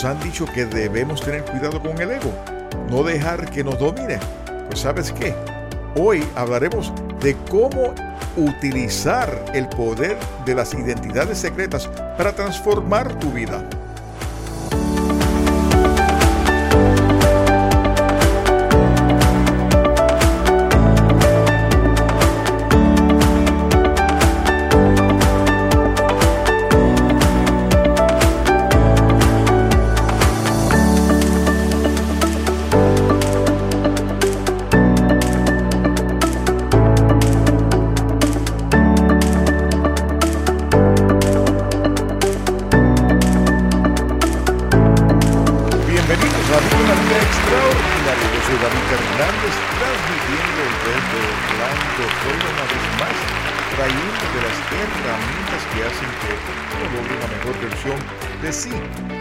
nos han dicho que debemos tener cuidado con el ego? No dejar que nos domine. Pues sabes qué? Hoy hablaremos de cómo utilizar el poder de las identidades secretas para transformar tu vida.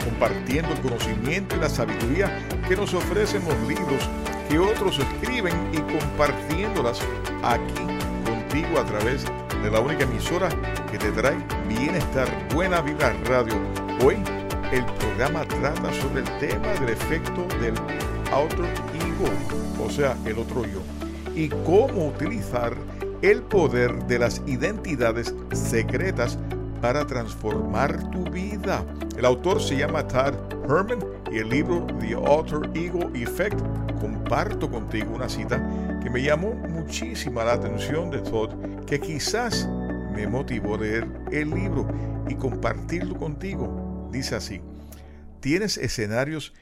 Compartiendo el conocimiento y la sabiduría que nos ofrecen los libros que otros escriben y compartiéndolas aquí contigo a través de la única emisora que te trae bienestar, buena vida radio. Hoy el programa trata sobre el tema del efecto del outer ego, o sea, el otro yo, y cómo utilizar el poder de las identidades secretas para transformar tu vida. El autor se llama Todd Herman y el libro The Alter Ego Effect. Comparto contigo una cita que me llamó muchísima la atención de Todd, que quizás me motivó a leer el libro y compartirlo contigo. Dice así, tienes escenarios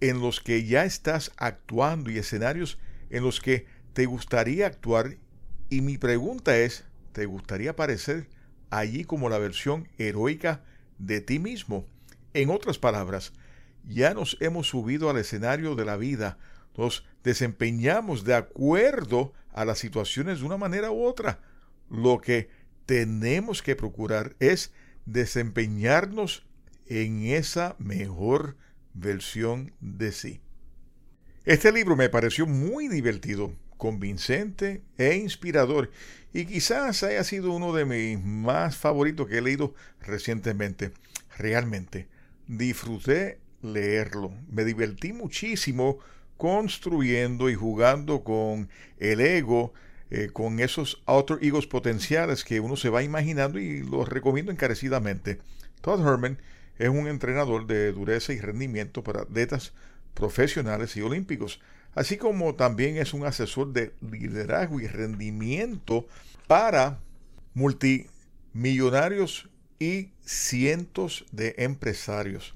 en los que ya estás actuando y escenarios en los que te gustaría actuar y mi pregunta es, ¿te gustaría parecer allí como la versión heroica de ti mismo. En otras palabras, ya nos hemos subido al escenario de la vida, nos desempeñamos de acuerdo a las situaciones de una manera u otra. Lo que tenemos que procurar es desempeñarnos en esa mejor versión de sí. Este libro me pareció muy divertido, convincente e inspirador y quizás haya sido uno de mis más favoritos que he leído recientemente. Realmente disfruté leerlo, me divertí muchísimo construyendo y jugando con el ego, eh, con esos outer egos potenciales que uno se va imaginando y los recomiendo encarecidamente. Todd Herman es un entrenador de dureza y rendimiento para atletas profesionales y olímpicos así como también es un asesor de liderazgo y rendimiento para multimillonarios y cientos de empresarios.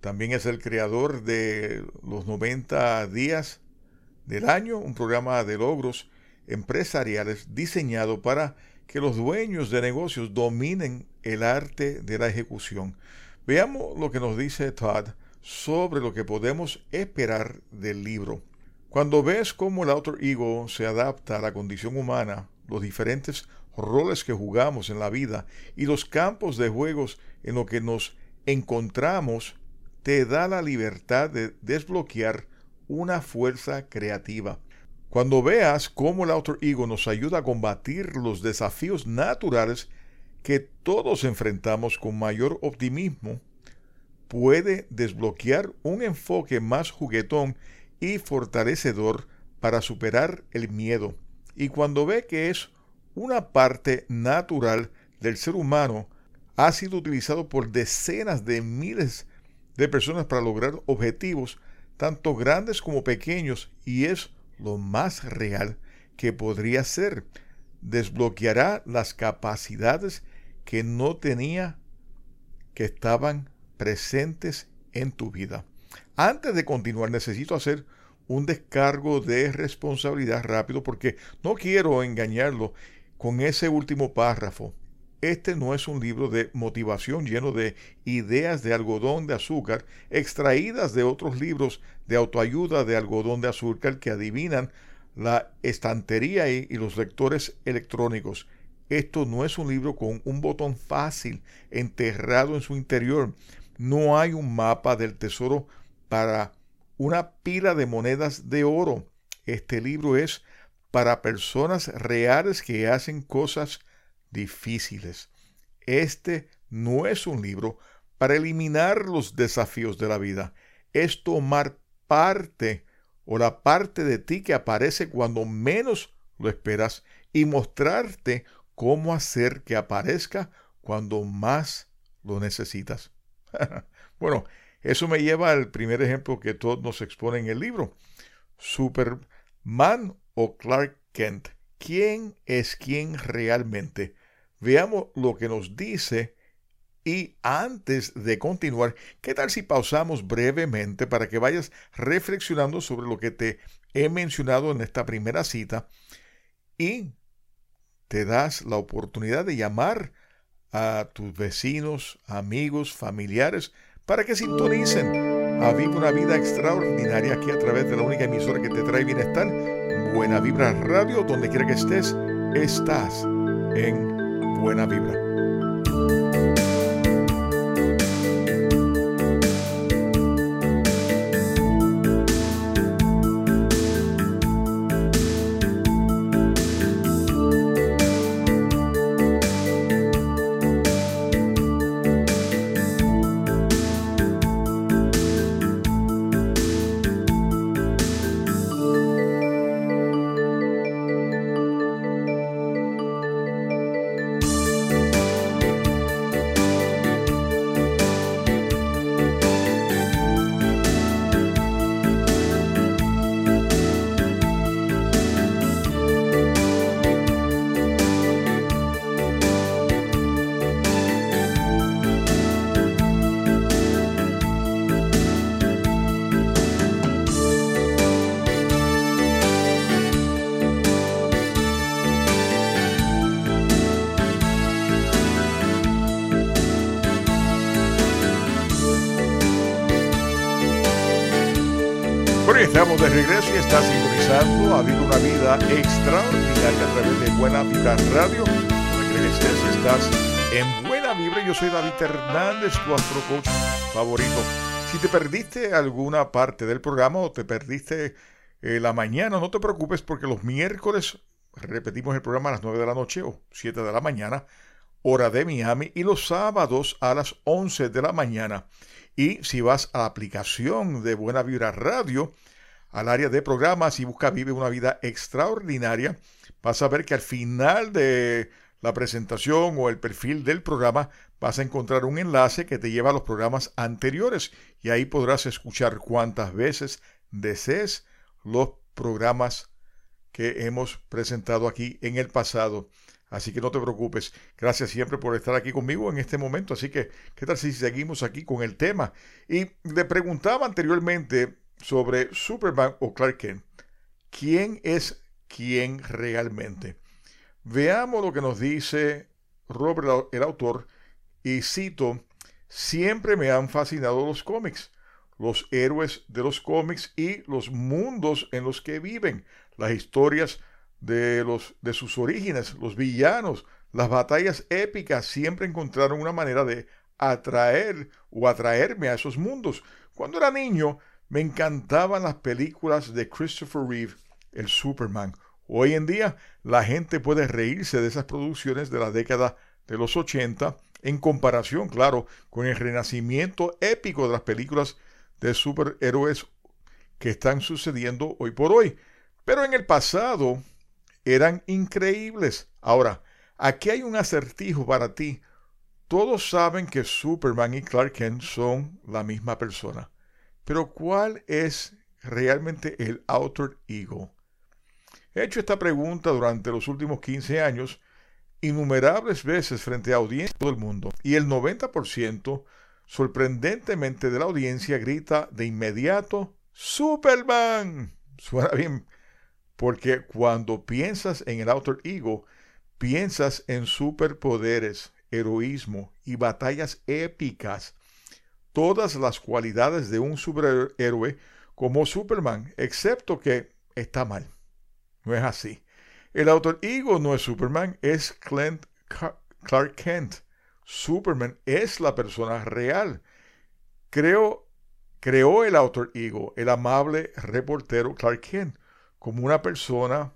También es el creador de los 90 días del año, un programa de logros empresariales diseñado para que los dueños de negocios dominen el arte de la ejecución. Veamos lo que nos dice Todd sobre lo que podemos esperar del libro. Cuando ves cómo el outer ego se adapta a la condición humana, los diferentes roles que jugamos en la vida y los campos de juegos en los que nos encontramos, te da la libertad de desbloquear una fuerza creativa. Cuando veas cómo el outer ego nos ayuda a combatir los desafíos naturales que todos enfrentamos con mayor optimismo, puede desbloquear un enfoque más juguetón y fortalecedor para superar el miedo. Y cuando ve que es una parte natural del ser humano, ha sido utilizado por decenas de miles de personas para lograr objetivos, tanto grandes como pequeños, y es lo más real que podría ser. Desbloqueará las capacidades que no tenía que estaban presentes en tu vida. Antes de continuar, necesito hacer un descargo de responsabilidad rápido porque no quiero engañarlo con ese último párrafo. Este no es un libro de motivación lleno de ideas de algodón de azúcar extraídas de otros libros de autoayuda de algodón de azúcar que adivinan la estantería y, y los lectores electrónicos. Esto no es un libro con un botón fácil enterrado en su interior. No hay un mapa del tesoro para una pila de monedas de oro. Este libro es para personas reales que hacen cosas difíciles. Este no es un libro para eliminar los desafíos de la vida. Es tomar parte o la parte de ti que aparece cuando menos lo esperas y mostrarte cómo hacer que aparezca cuando más lo necesitas. bueno, eso me lleva al primer ejemplo que todos nos expone en el libro. Superman o Clark Kent. ¿Quién es quién realmente? Veamos lo que nos dice y antes de continuar, ¿qué tal si pausamos brevemente para que vayas reflexionando sobre lo que te he mencionado en esta primera cita y te das la oportunidad de llamar a tus vecinos, amigos, familiares, para que sintonicen a Viva una Vida Extraordinaria aquí a través de la única emisora que te trae bienestar, Buena Vibra Radio, donde quiera que estés, estás en Buena Vibra. Estamos de regreso y está sintonizando Ha habido una vida extraordinaria a través de Buena Vibra Radio. Donde que estés, estás en Buena Vibra. Yo soy David Hernández, tu astro coach favorito. Si te perdiste alguna parte del programa o te perdiste eh, la mañana, no te preocupes porque los miércoles repetimos el programa a las 9 de la noche o 7 de la mañana, hora de Miami, y los sábados a las 11 de la mañana. Y si vas a la aplicación de Buena Vibra Radio, al área de programas y busca Vive una vida extraordinaria, vas a ver que al final de la presentación o el perfil del programa vas a encontrar un enlace que te lleva a los programas anteriores y ahí podrás escuchar cuantas veces desees los programas que hemos presentado aquí en el pasado. Así que no te preocupes. Gracias siempre por estar aquí conmigo en este momento. Así que, ¿qué tal si seguimos aquí con el tema? Y le preguntaba anteriormente sobre Superman o Clark Kent. ¿Quién es quién realmente? Veamos lo que nos dice Robert, el autor, y cito, siempre me han fascinado los cómics, los héroes de los cómics y los mundos en los que viven, las historias de, los, de sus orígenes, los villanos, las batallas épicas siempre encontraron una manera de atraer o atraerme a esos mundos. Cuando era niño, me encantaban las películas de Christopher Reeve, el Superman. Hoy en día la gente puede reírse de esas producciones de la década de los 80 en comparación, claro, con el renacimiento épico de las películas de superhéroes que están sucediendo hoy por hoy. Pero en el pasado eran increíbles. Ahora, aquí hay un acertijo para ti. Todos saben que Superman y Clark Kent son la misma persona. Pero ¿cuál es realmente el outer ego? He hecho esta pregunta durante los últimos 15 años innumerables veces frente a audiencias de todo el mundo y el 90% sorprendentemente de la audiencia grita de inmediato Superman. Suena bien porque cuando piensas en el outer ego, piensas en superpoderes, heroísmo y batallas épicas todas las cualidades de un superhéroe como Superman, excepto que está mal. No es así. El autor ego no es Superman, es Clark Kent. Superman es la persona real. Creo, creó el autor ego, el amable reportero Clark Kent, como una persona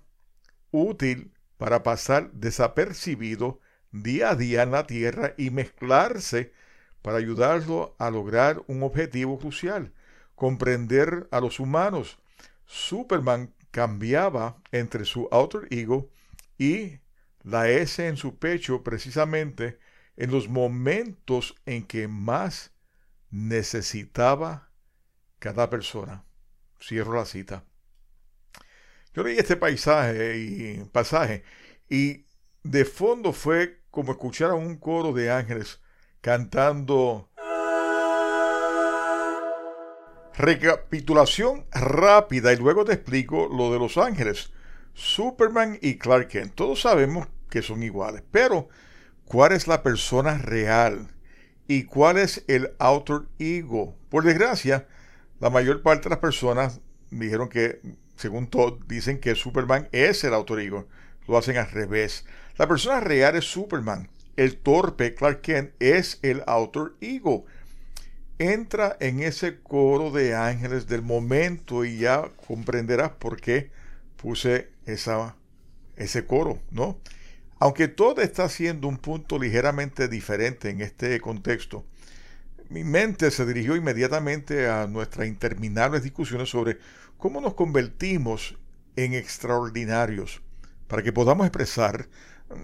útil para pasar desapercibido día a día en la tierra y mezclarse para ayudarlo a lograr un objetivo crucial, comprender a los humanos. Superman cambiaba entre su outer ego y la S en su pecho precisamente en los momentos en que más necesitaba cada persona. Cierro la cita. Yo leí este paisaje y pasaje y de fondo fue como escuchar a un coro de ángeles cantando Recapitulación rápida y luego te explico lo de los ángeles. Superman y Clark Kent. Todos sabemos que son iguales, pero ¿cuál es la persona real? ¿Y cuál es el outer ego? Por desgracia, la mayor parte de las personas dijeron que, según Todd, dicen que Superman es el outer ego. Lo hacen al revés. La persona real es Superman. El torpe Clark Kent es el outer ego entra en ese coro de ángeles del momento y ya comprenderás por qué puse esa, ese coro, ¿no? Aunque todo está siendo un punto ligeramente diferente en este contexto, mi mente se dirigió inmediatamente a nuestras interminables discusiones sobre cómo nos convertimos en extraordinarios para que podamos expresar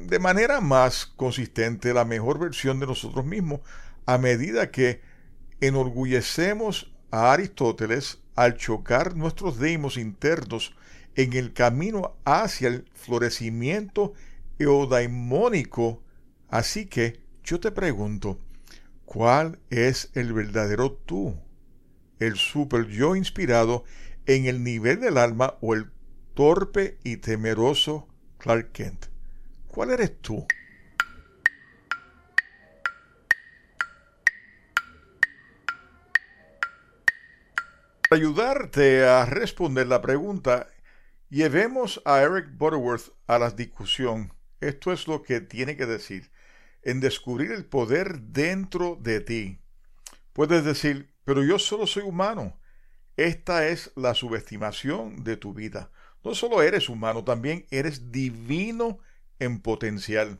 de manera más consistente la mejor versión de nosotros mismos a medida que enorgullecemos a Aristóteles al chocar nuestros deimos internos en el camino hacia el florecimiento eudaimónico. Así que yo te pregunto, ¿cuál es el verdadero tú? ¿El super yo inspirado en el nivel del alma o el torpe y temeroso Clark Kent? ¿Cuál eres tú? Para ayudarte a responder la pregunta, llevemos a Eric Butterworth a la discusión. Esto es lo que tiene que decir. En descubrir el poder dentro de ti. Puedes decir, pero yo solo soy humano. Esta es la subestimación de tu vida. No solo eres humano, también eres divino en potencial.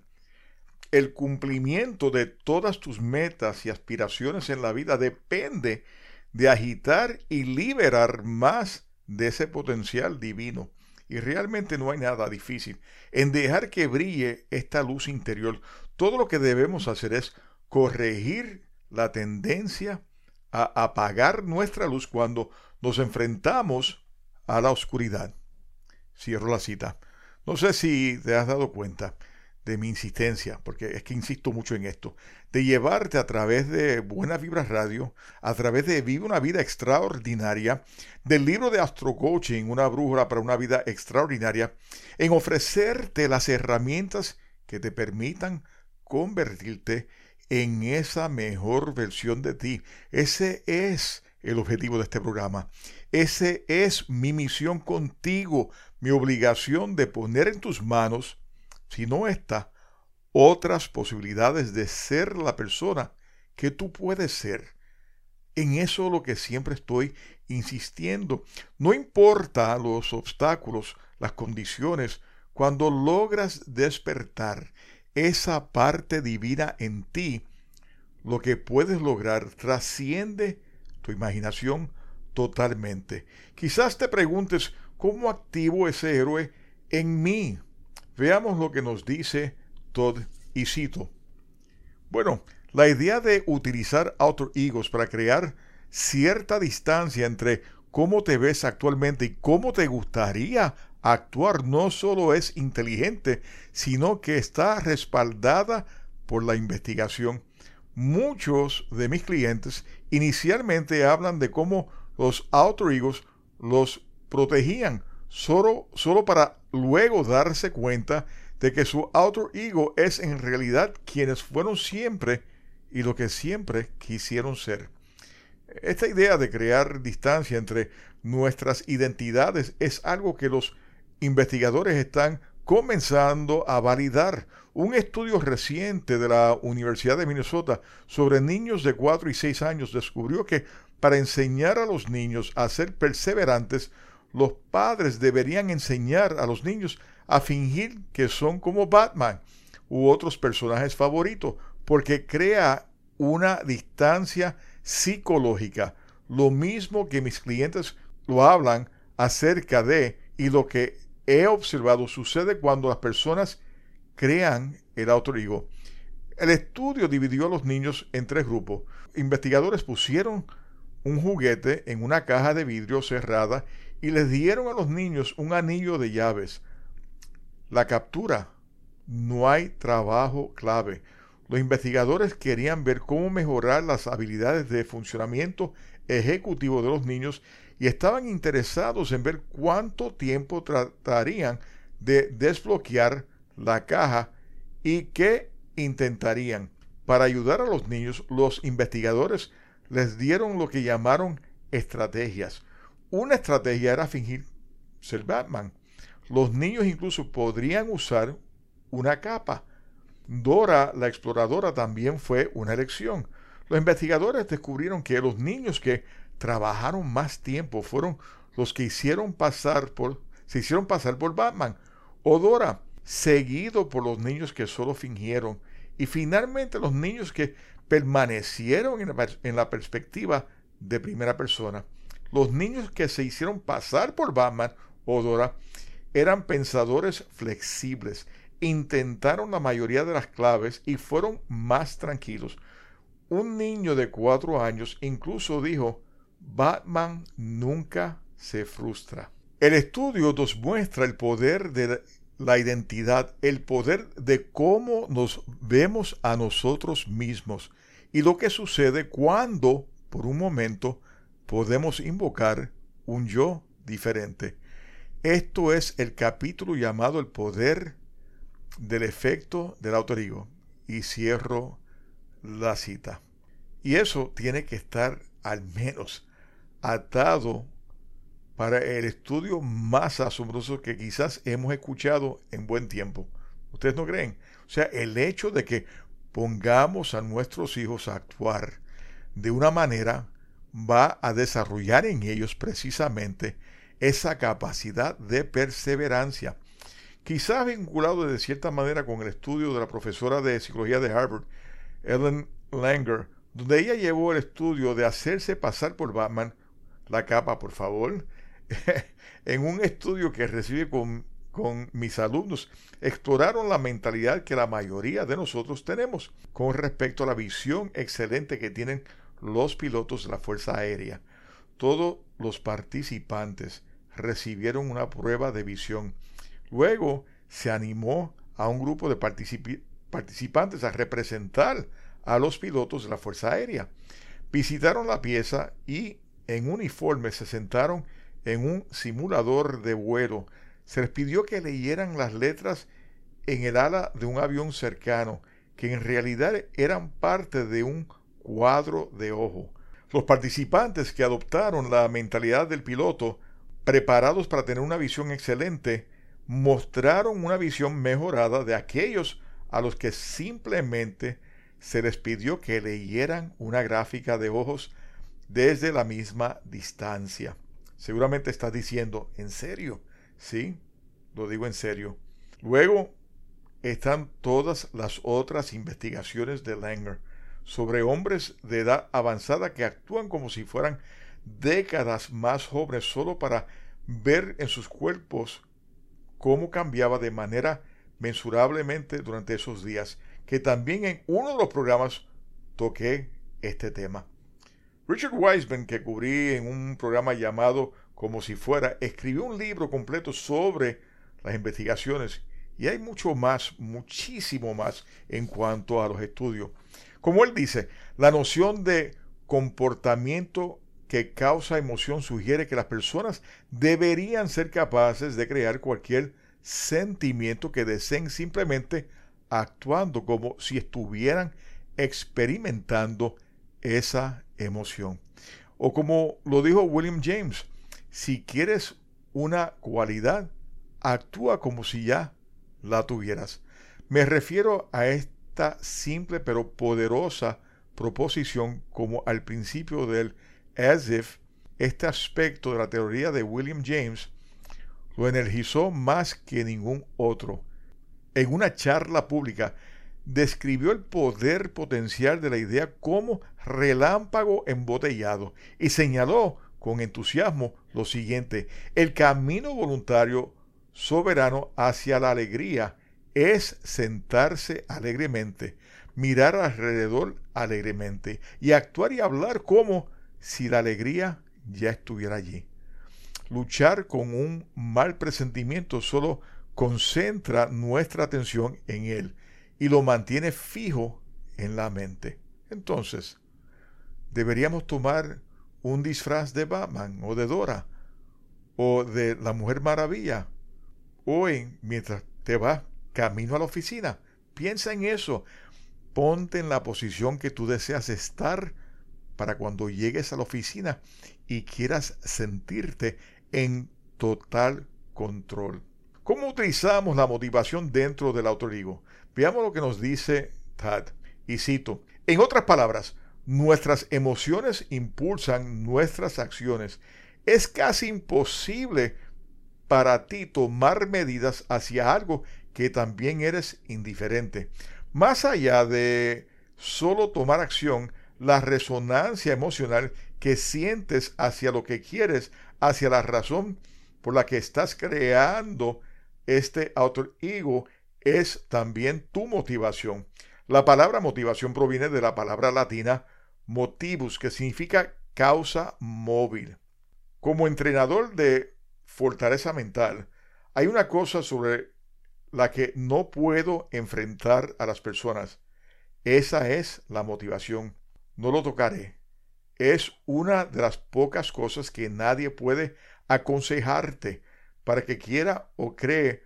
El cumplimiento de todas tus metas y aspiraciones en la vida depende de agitar y liberar más de ese potencial divino. Y realmente no hay nada difícil en dejar que brille esta luz interior. Todo lo que debemos hacer es corregir la tendencia a apagar nuestra luz cuando nos enfrentamos a la oscuridad. Cierro la cita. No sé si te has dado cuenta de mi insistencia, porque es que insisto mucho en esto, de llevarte a través de Buena Vibra Radio, a través de Vive una vida extraordinaria, del libro de Astro Coaching, Una brújula para una vida extraordinaria, en ofrecerte las herramientas que te permitan convertirte en esa mejor versión de ti. Ese es el objetivo de este programa. Ese es mi misión contigo, mi obligación de poner en tus manos sino esta, otras posibilidades de ser la persona que tú puedes ser. En eso lo que siempre estoy insistiendo. No importa los obstáculos, las condiciones, cuando logras despertar esa parte divina en ti, lo que puedes lograr trasciende tu imaginación totalmente. Quizás te preguntes, ¿cómo activo ese héroe en mí? Veamos lo que nos dice Todd y cito. Bueno, la idea de utilizar outer egos para crear cierta distancia entre cómo te ves actualmente y cómo te gustaría actuar no solo es inteligente, sino que está respaldada por la investigación. Muchos de mis clientes inicialmente hablan de cómo los outer egos los protegían solo, solo para luego darse cuenta de que su outer ego es en realidad quienes fueron siempre y lo que siempre quisieron ser. Esta idea de crear distancia entre nuestras identidades es algo que los investigadores están comenzando a validar. Un estudio reciente de la Universidad de Minnesota sobre niños de 4 y 6 años descubrió que para enseñar a los niños a ser perseverantes, los padres deberían enseñar a los niños a fingir que son como Batman u otros personajes favoritos, porque crea una distancia psicológica, lo mismo que mis clientes lo hablan acerca de y lo que he observado sucede cuando las personas crean el autorigo. El estudio dividió a los niños en tres grupos. Investigadores pusieron un juguete en una caja de vidrio cerrada y les dieron a los niños un anillo de llaves. La captura. No hay trabajo clave. Los investigadores querían ver cómo mejorar las habilidades de funcionamiento ejecutivo de los niños y estaban interesados en ver cuánto tiempo tratarían de desbloquear la caja y qué intentarían. Para ayudar a los niños, los investigadores les dieron lo que llamaron estrategias. Una estrategia era fingir ser Batman. Los niños incluso podrían usar una capa. Dora, la exploradora, también fue una elección. Los investigadores descubrieron que los niños que trabajaron más tiempo fueron los que hicieron pasar por, se hicieron pasar por Batman o Dora, seguido por los niños que solo fingieron y finalmente los niños que permanecieron en la, perspectiva de primera persona. Los niños que se hicieron pasar por Batman o Dora eran pensadores flexibles, intentaron la mayoría de las claves y fueron más tranquilos. Un niño de cuatro años incluso dijo, Batman nunca se frustra. El estudio nos muestra el poder de la identidad, el poder de cómo nos vemos a nosotros mismos y lo que sucede cuando, por un momento, podemos invocar un yo diferente. Esto es el capítulo llamado El poder del efecto del autorigo. Y cierro la cita. Y eso tiene que estar al menos atado para el estudio más asombroso que quizás hemos escuchado en buen tiempo. ¿Ustedes no creen? O sea, el hecho de que pongamos a nuestros hijos a actuar de una manera va a desarrollar en ellos precisamente esa capacidad de perseverancia. Quizás vinculado de cierta manera con el estudio de la profesora de psicología de Harvard, Ellen Langer, donde ella llevó el estudio de hacerse pasar por Batman, la capa por favor, en un estudio que recibí con, con mis alumnos, exploraron la mentalidad que la mayoría de nosotros tenemos con respecto a la visión excelente que tienen los pilotos de la Fuerza Aérea. Todos los participantes recibieron una prueba de visión. Luego se animó a un grupo de participantes a representar a los pilotos de la Fuerza Aérea. Visitaron la pieza y en uniforme se sentaron en un simulador de vuelo. Se les pidió que leyeran las letras en el ala de un avión cercano, que en realidad eran parte de un cuadro de ojo. Los participantes que adoptaron la mentalidad del piloto, preparados para tener una visión excelente, mostraron una visión mejorada de aquellos a los que simplemente se les pidió que leyeran una gráfica de ojos desde la misma distancia. Seguramente estás diciendo, ¿en serio? Sí, lo digo en serio. Luego están todas las otras investigaciones de Langer sobre hombres de edad avanzada que actúan como si fueran décadas más jóvenes solo para ver en sus cuerpos cómo cambiaba de manera mensurablemente durante esos días, que también en uno de los programas toqué este tema. Richard Wiseman, que cubrí en un programa llamado Como si fuera, escribió un libro completo sobre las investigaciones y hay mucho más, muchísimo más en cuanto a los estudios. Como él dice, la noción de comportamiento que causa emoción sugiere que las personas deberían ser capaces de crear cualquier sentimiento que deseen simplemente actuando como si estuvieran experimentando esa emoción. O como lo dijo William James, si quieres una cualidad, actúa como si ya la tuvieras. Me refiero a esta simple pero poderosa proposición como al principio del as if, este aspecto de la teoría de William James lo energizó más que ningún otro. En una charla pública describió el poder potencial de la idea como relámpago embotellado y señaló con entusiasmo lo siguiente, el camino voluntario soberano hacia la alegría es sentarse alegremente, mirar alrededor alegremente y actuar y hablar como si la alegría ya estuviera allí. Luchar con un mal presentimiento solo concentra nuestra atención en él y lo mantiene fijo en la mente. Entonces, deberíamos tomar un disfraz de Batman o de Dora o de la Mujer Maravilla hoy mientras te vas camino a la oficina. Piensa en eso. Ponte en la posición que tú deseas estar para cuando llegues a la oficina y quieras sentirte en total control. ¿Cómo utilizamos la motivación dentro del autorigo? Veamos lo que nos dice Tad. Y cito, en otras palabras, nuestras emociones impulsan nuestras acciones. Es casi imposible para ti tomar medidas hacia algo que también eres indiferente. Más allá de solo tomar acción, la resonancia emocional que sientes hacia lo que quieres, hacia la razón por la que estás creando este auto ego es también tu motivación. La palabra motivación proviene de la palabra latina motivus, que significa causa móvil. Como entrenador de fortaleza mental, hay una cosa sobre la que no puedo enfrentar a las personas. Esa es la motivación. No lo tocaré. Es una de las pocas cosas que nadie puede aconsejarte para que quiera o cree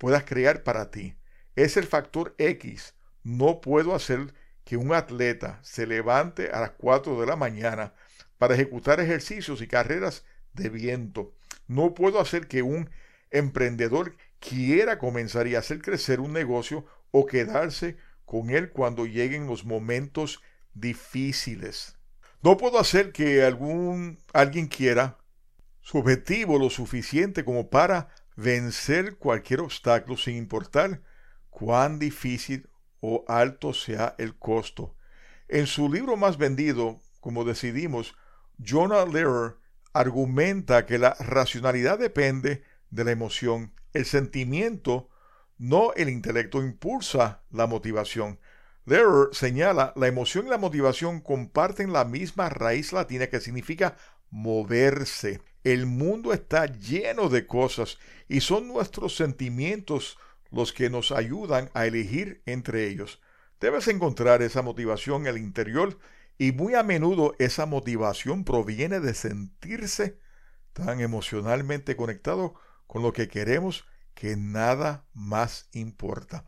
puedas crear para ti. Es el factor X. No puedo hacer que un atleta se levante a las 4 de la mañana para ejecutar ejercicios y carreras de viento. No puedo hacer que un emprendedor quiera comenzar y hacer crecer un negocio o quedarse con él cuando lleguen los momentos difíciles. No puedo hacer que algún alguien quiera su objetivo lo suficiente como para vencer cualquier obstáculo sin importar cuán difícil o alto sea el costo. En su libro más vendido, como decidimos, Jonah Lehrer argumenta que la racionalidad depende de la emoción. El sentimiento, no el intelecto, impulsa la motivación. Lehrer señala, la emoción y la motivación comparten la misma raíz latina que significa moverse. El mundo está lleno de cosas y son nuestros sentimientos los que nos ayudan a elegir entre ellos. Debes encontrar esa motivación en el interior y muy a menudo esa motivación proviene de sentirse tan emocionalmente conectado con lo que queremos que nada más importa.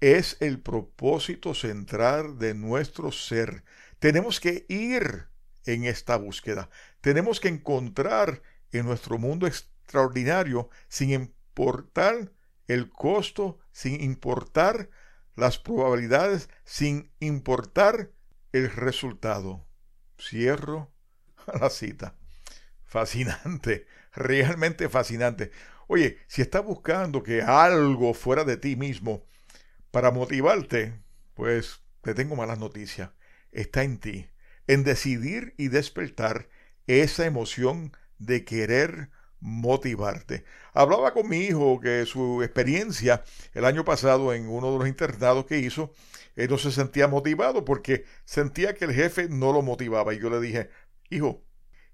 Es el propósito central de nuestro ser. Tenemos que ir en esta búsqueda. Tenemos que encontrar en nuestro mundo extraordinario sin importar el costo, sin importar las probabilidades, sin importar el resultado. Cierro la cita. Fascinante, realmente fascinante. Oye, si estás buscando que algo fuera de ti mismo para motivarte, pues te tengo malas noticias. Está en ti en decidir y despertar esa emoción de querer motivarte. Hablaba con mi hijo que su experiencia el año pasado en uno de los internados que hizo, él no se sentía motivado porque sentía que el jefe no lo motivaba. Y yo le dije, hijo,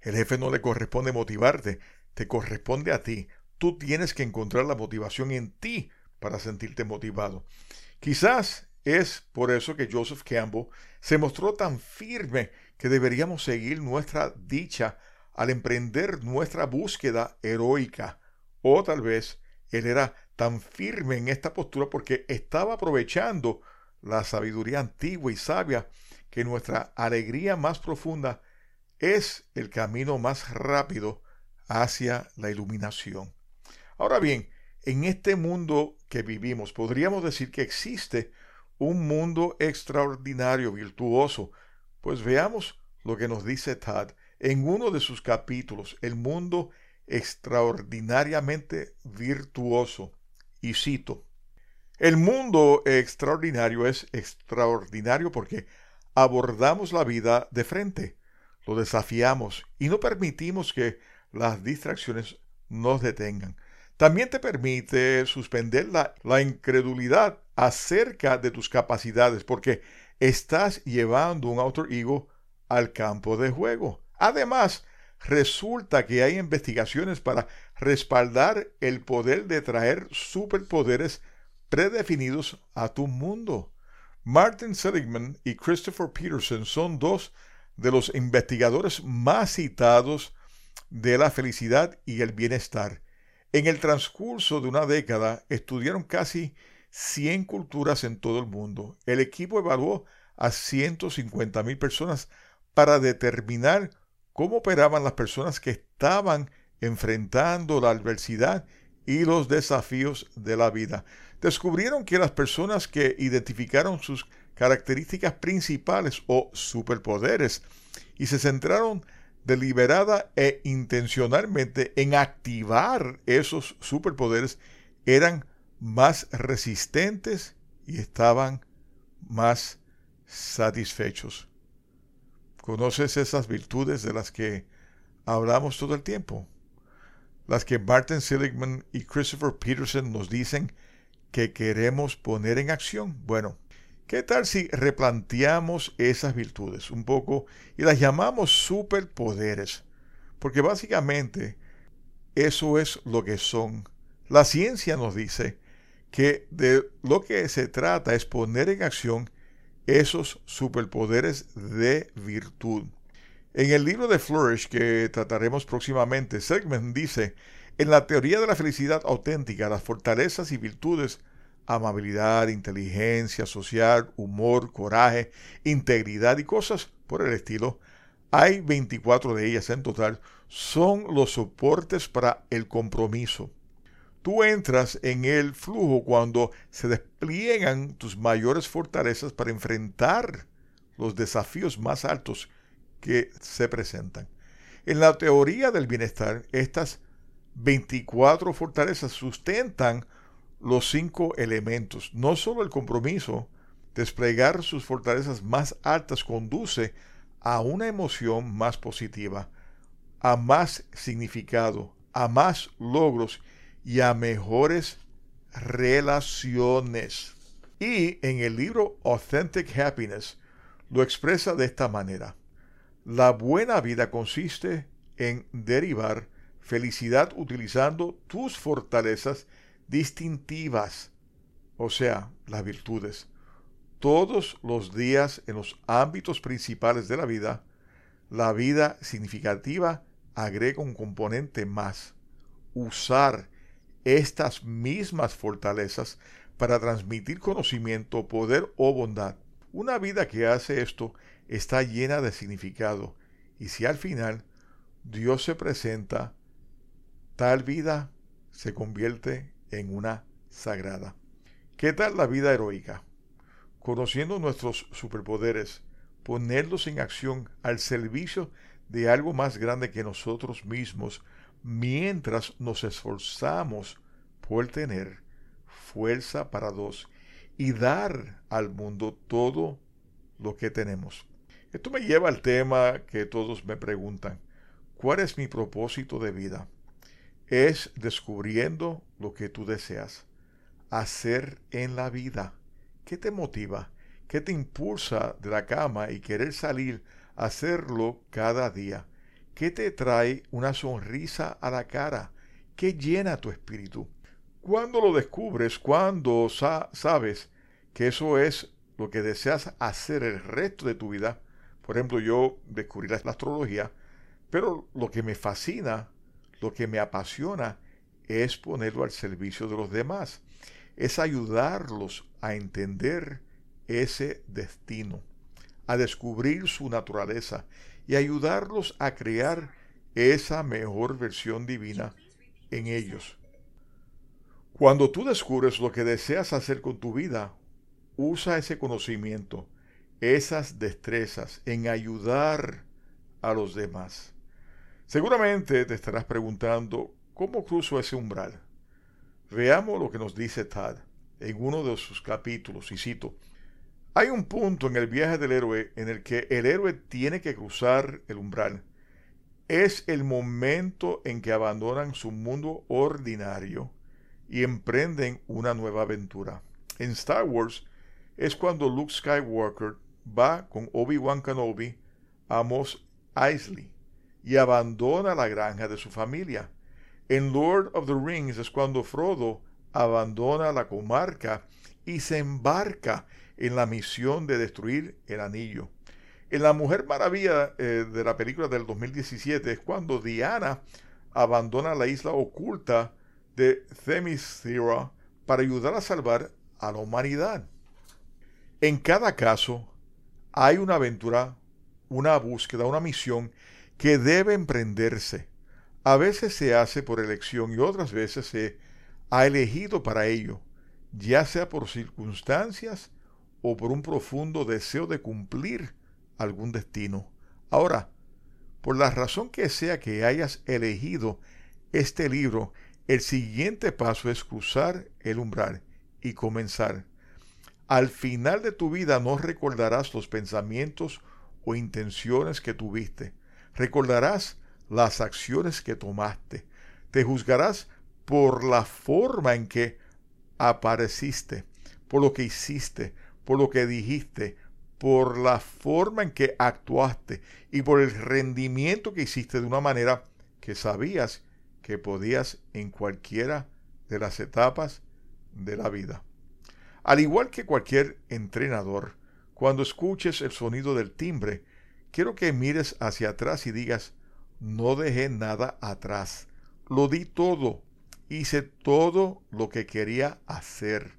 el jefe no le corresponde motivarte, te corresponde a ti. Tú tienes que encontrar la motivación en ti para sentirte motivado. Quizás es por eso que Joseph Campbell se mostró tan firme que deberíamos seguir nuestra dicha al emprender nuestra búsqueda heroica. O tal vez él era tan firme en esta postura porque estaba aprovechando la sabiduría antigua y sabia que nuestra alegría más profunda es el camino más rápido hacia la iluminación. Ahora bien, en este mundo que vivimos podríamos decir que existe un mundo extraordinario, virtuoso. Pues veamos lo que nos dice Tad en uno de sus capítulos, El mundo extraordinariamente virtuoso. Y cito, El mundo extraordinario es extraordinario porque abordamos la vida de frente, lo desafiamos y no permitimos que las distracciones nos detengan. También te permite suspender la, la incredulidad acerca de tus capacidades porque estás llevando un alter ego al campo de juego. Además, resulta que hay investigaciones para respaldar el poder de traer superpoderes predefinidos a tu mundo. Martin Seligman y Christopher Peterson son dos de los investigadores más citados de la felicidad y el bienestar. En el transcurso de una década estudiaron casi 100 culturas en todo el mundo. El equipo evaluó a 150 mil personas para determinar cómo operaban las personas que estaban enfrentando la adversidad y los desafíos de la vida. Descubrieron que las personas que identificaron sus características principales o superpoderes y se centraron deliberada e intencionalmente en activar esos superpoderes eran más resistentes y estaban más satisfechos. ¿Conoces esas virtudes de las que hablamos todo el tiempo? Las que Martin Seligman y Christopher Peterson nos dicen que queremos poner en acción. Bueno, ¿qué tal si replanteamos esas virtudes un poco y las llamamos superpoderes? Porque básicamente eso es lo que son. La ciencia nos dice que de lo que se trata es poner en acción esos superpoderes de virtud. En el libro de Flourish que trataremos próximamente, Segment dice, en la teoría de la felicidad auténtica, las fortalezas y virtudes, amabilidad, inteligencia social, humor, coraje, integridad y cosas por el estilo, hay 24 de ellas en total, son los soportes para el compromiso. Tú entras en el flujo cuando se despliegan tus mayores fortalezas para enfrentar los desafíos más altos que se presentan. En la teoría del bienestar, estas 24 fortalezas sustentan los cinco elementos. No solo el compromiso, desplegar sus fortalezas más altas conduce a una emoción más positiva, a más significado, a más logros y a mejores relaciones. Y en el libro Authentic Happiness lo expresa de esta manera. La buena vida consiste en derivar felicidad utilizando tus fortalezas distintivas, o sea, las virtudes, todos los días en los ámbitos principales de la vida. La vida significativa agrega un componente más, usar estas mismas fortalezas para transmitir conocimiento, poder o bondad. Una vida que hace esto está llena de significado y si al final Dios se presenta, tal vida se convierte en una sagrada. ¿Qué tal la vida heroica? Conociendo nuestros superpoderes, ponerlos en acción al servicio de algo más grande que nosotros mismos mientras nos esforzamos por tener fuerza para dos y dar al mundo todo lo que tenemos. Esto me lleva al tema que todos me preguntan. ¿Cuál es mi propósito de vida? Es descubriendo lo que tú deseas hacer en la vida. ¿Qué te motiva? ¿Qué te impulsa de la cama y querer salir a hacerlo cada día? ¿Qué te trae una sonrisa a la cara? ¿Qué llena tu espíritu? Cuando lo descubres, cuando sabes que eso es lo que deseas hacer el resto de tu vida, por ejemplo, yo descubrí la astrología, pero lo que me fascina, lo que me apasiona, es ponerlo al servicio de los demás, es ayudarlos a entender ese destino, a descubrir su naturaleza y ayudarlos a crear esa mejor versión divina en ellos. Cuando tú descubres lo que deseas hacer con tu vida, usa ese conocimiento, esas destrezas en ayudar a los demás. Seguramente te estarás preguntando, ¿cómo cruzo ese umbral? Veamos lo que nos dice Tad. en uno de sus capítulos, y cito, hay un punto en el viaje del héroe en el que el héroe tiene que cruzar el umbral. Es el momento en que abandonan su mundo ordinario y emprenden una nueva aventura. En Star Wars es cuando Luke Skywalker va con Obi-Wan Kenobi a Mos Eisley y abandona la granja de su familia. En Lord of the Rings es cuando Frodo abandona la comarca y se embarca en la misión de destruir el anillo. En La Mujer Maravilla eh, de la película del 2017 es cuando Diana abandona la isla oculta de Themyscira para ayudar a salvar a la humanidad. En cada caso hay una aventura, una búsqueda, una misión que debe emprenderse. A veces se hace por elección y otras veces se ha elegido para ello, ya sea por circunstancias o por un profundo deseo de cumplir algún destino. Ahora, por la razón que sea que hayas elegido este libro, el siguiente paso es cruzar el umbral y comenzar. Al final de tu vida no recordarás los pensamientos o intenciones que tuviste. Recordarás las acciones que tomaste. Te juzgarás por la forma en que apareciste, por lo que hiciste, por lo que dijiste, por la forma en que actuaste y por el rendimiento que hiciste de una manera que sabías que podías en cualquiera de las etapas de la vida. Al igual que cualquier entrenador, cuando escuches el sonido del timbre, quiero que mires hacia atrás y digas, no dejé nada atrás, lo di todo, hice todo lo que quería hacer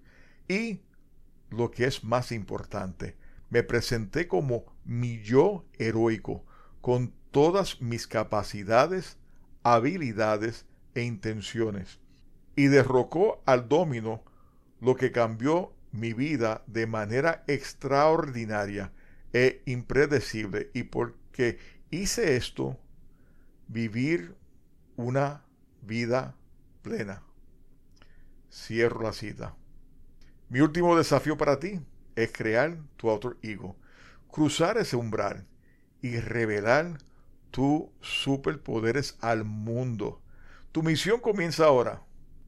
y lo que es más importante, me presenté como mi yo heroico, con todas mis capacidades, habilidades e intenciones, y derrocó al domino lo que cambió mi vida de manera extraordinaria e impredecible, y porque hice esto, vivir una vida plena. Cierro la cita. Mi último desafío para ti es crear tu autor ego, cruzar ese umbral y revelar tus superpoderes al mundo. Tu misión comienza ahora.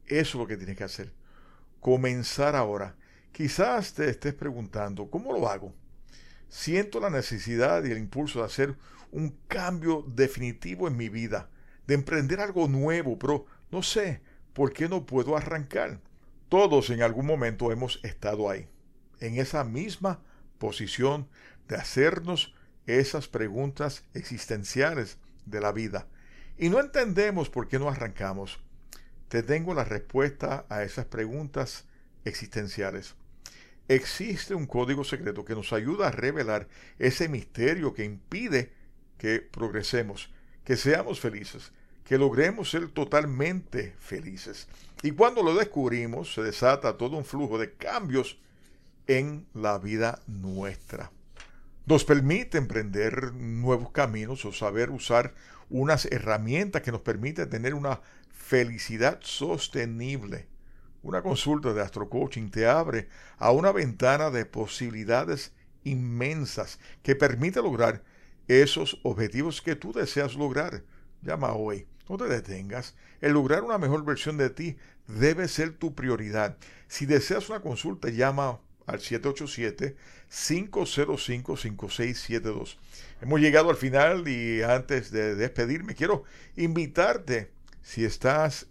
Eso es lo que tienes que hacer. Comenzar ahora. Quizás te estés preguntando, ¿cómo lo hago? Siento la necesidad y el impulso de hacer un cambio definitivo en mi vida, de emprender algo nuevo, pero no sé por qué no puedo arrancar. Todos en algún momento hemos estado ahí, en esa misma posición de hacernos esas preguntas existenciales de la vida. Y no entendemos por qué no arrancamos. Te tengo la respuesta a esas preguntas existenciales. Existe un código secreto que nos ayuda a revelar ese misterio que impide que progresemos, que seamos felices, que logremos ser totalmente felices. Y cuando lo descubrimos, se desata todo un flujo de cambios en la vida nuestra. Nos permite emprender nuevos caminos o saber usar unas herramientas que nos permiten tener una felicidad sostenible. Una consulta de Astro Coaching te abre a una ventana de posibilidades inmensas que permite lograr esos objetivos que tú deseas lograr. Llama hoy no te detengas. El lograr una mejor versión de ti debe ser tu prioridad. Si deseas una consulta, llama al 787-505-5672. Hemos llegado al final y antes de despedirme, quiero invitarte, si estás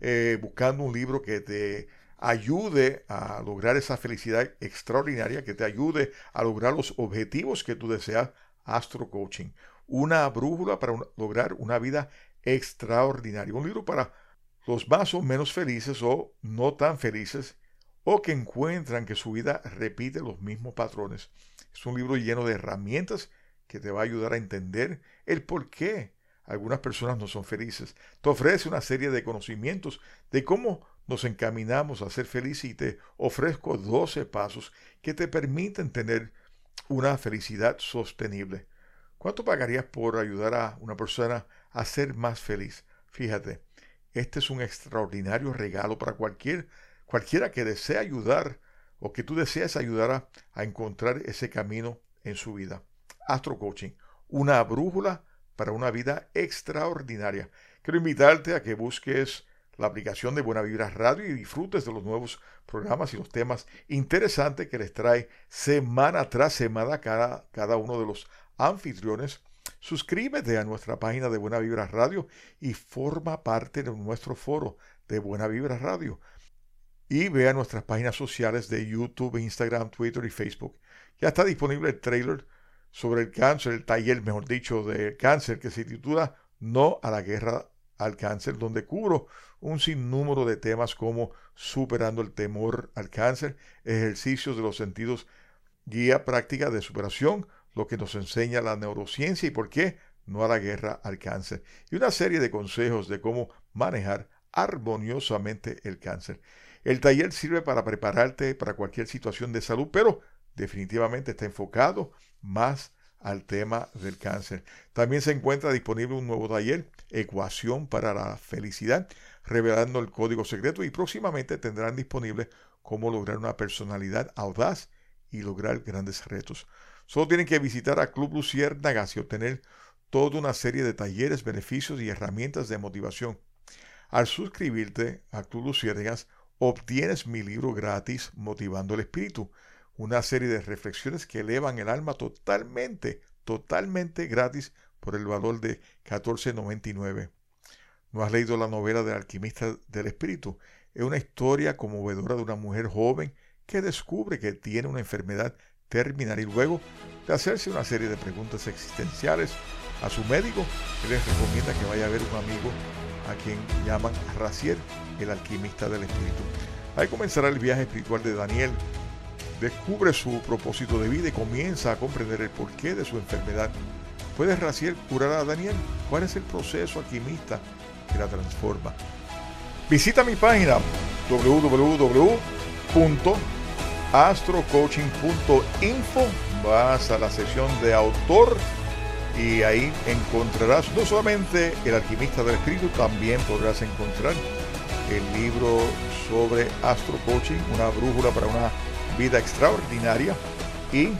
eh, buscando un libro que te ayude a lograr esa felicidad extraordinaria, que te ayude a lograr los objetivos que tú deseas, Astro Coaching. Una brújula para lograr una vida extraordinario. Un libro para los más o menos felices o no tan felices o que encuentran que su vida repite los mismos patrones. Es un libro lleno de herramientas que te va a ayudar a entender el por qué algunas personas no son felices. Te ofrece una serie de conocimientos de cómo nos encaminamos a ser felices y te ofrezco 12 pasos que te permiten tener una felicidad sostenible. ¿Cuánto pagarías por ayudar a una persona a ser más feliz. Fíjate, este es un extraordinario regalo para cualquier cualquiera que desee ayudar o que tú desees ayudar a, a encontrar ese camino en su vida. Astro Coaching, una brújula para una vida extraordinaria. Quiero invitarte a que busques la aplicación de Buena Vibra Radio y disfrutes de los nuevos programas y los temas interesantes que les trae semana tras semana cada, cada uno de los anfitriones. Suscríbete a nuestra página de Buena Vibra Radio y forma parte de nuestro foro de Buena Vibra Radio. Y vea nuestras páginas sociales de YouTube, Instagram, Twitter y Facebook. Ya está disponible el trailer sobre el cáncer, el taller, mejor dicho, del cáncer que se titula No a la guerra al cáncer, donde cubro un sinnúmero de temas como superando el temor al cáncer, ejercicios de los sentidos, guía práctica de superación, lo que nos enseña la neurociencia y por qué no la guerra al cáncer, y una serie de consejos de cómo manejar armoniosamente el cáncer. El taller sirve para prepararte para cualquier situación de salud, pero definitivamente está enfocado más al tema del cáncer. También se encuentra disponible un nuevo taller, Ecuación para la Felicidad, revelando el código secreto y próximamente tendrán disponible cómo lograr una personalidad audaz y lograr grandes retos. Solo tienen que visitar a Club Luciérnagas y obtener toda una serie de talleres, beneficios y herramientas de motivación. Al suscribirte a Club Luciérnagas, obtienes mi libro gratis Motivando el Espíritu una serie de reflexiones que elevan el alma totalmente, totalmente gratis por el valor de 14.99. ¿No has leído la novela del alquimista del espíritu? Es una historia conmovedora de una mujer joven que descubre que tiene una enfermedad terminal y luego de hacerse una serie de preguntas existenciales a su médico, que les recomienda que vaya a ver un amigo a quien llaman Raciel, el alquimista del espíritu. Ahí comenzará el viaje espiritual de Daniel, descubre su propósito de vida y comienza a comprender el porqué de su enfermedad. ¿Puede Raciel curar a Daniel? ¿Cuál es el proceso alquimista que la transforma? Visita mi página www.astrocoaching.info. Vas a la sección de autor y ahí encontrarás no solamente el alquimista del espíritu, también podrás encontrar el libro sobre Astro Coaching, una brújula para una vida extraordinaria y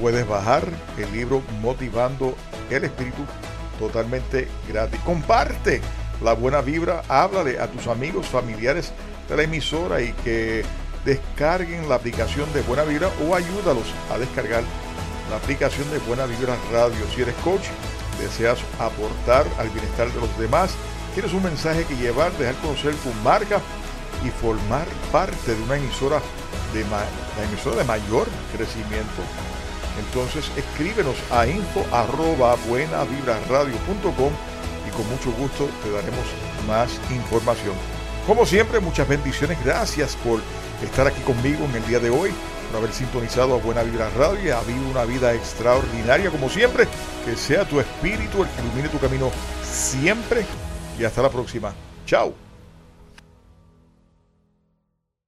puedes bajar el libro Motivando el Espíritu totalmente gratis. Comparte la buena vibra, háblale a tus amigos, familiares de la emisora y que descarguen la aplicación de Buena Vibra o ayúdalos a descargar la aplicación de Buena Vibra Radio. Si eres coach, deseas aportar al bienestar de los demás, tienes un mensaje que llevar, dejar conocer tu marca y formar parte de una emisora de la emisora de mayor crecimiento. Entonces escríbenos a info arroba buenavibraradio.com y con mucho gusto te daremos más información. Como siempre, muchas bendiciones. Gracias por estar aquí conmigo en el día de hoy, por haber sintonizado a Buena Vibra Radio y ha habido una vida extraordinaria. Como siempre, que sea tu espíritu el que ilumine tu camino siempre. Y hasta la próxima. Chao.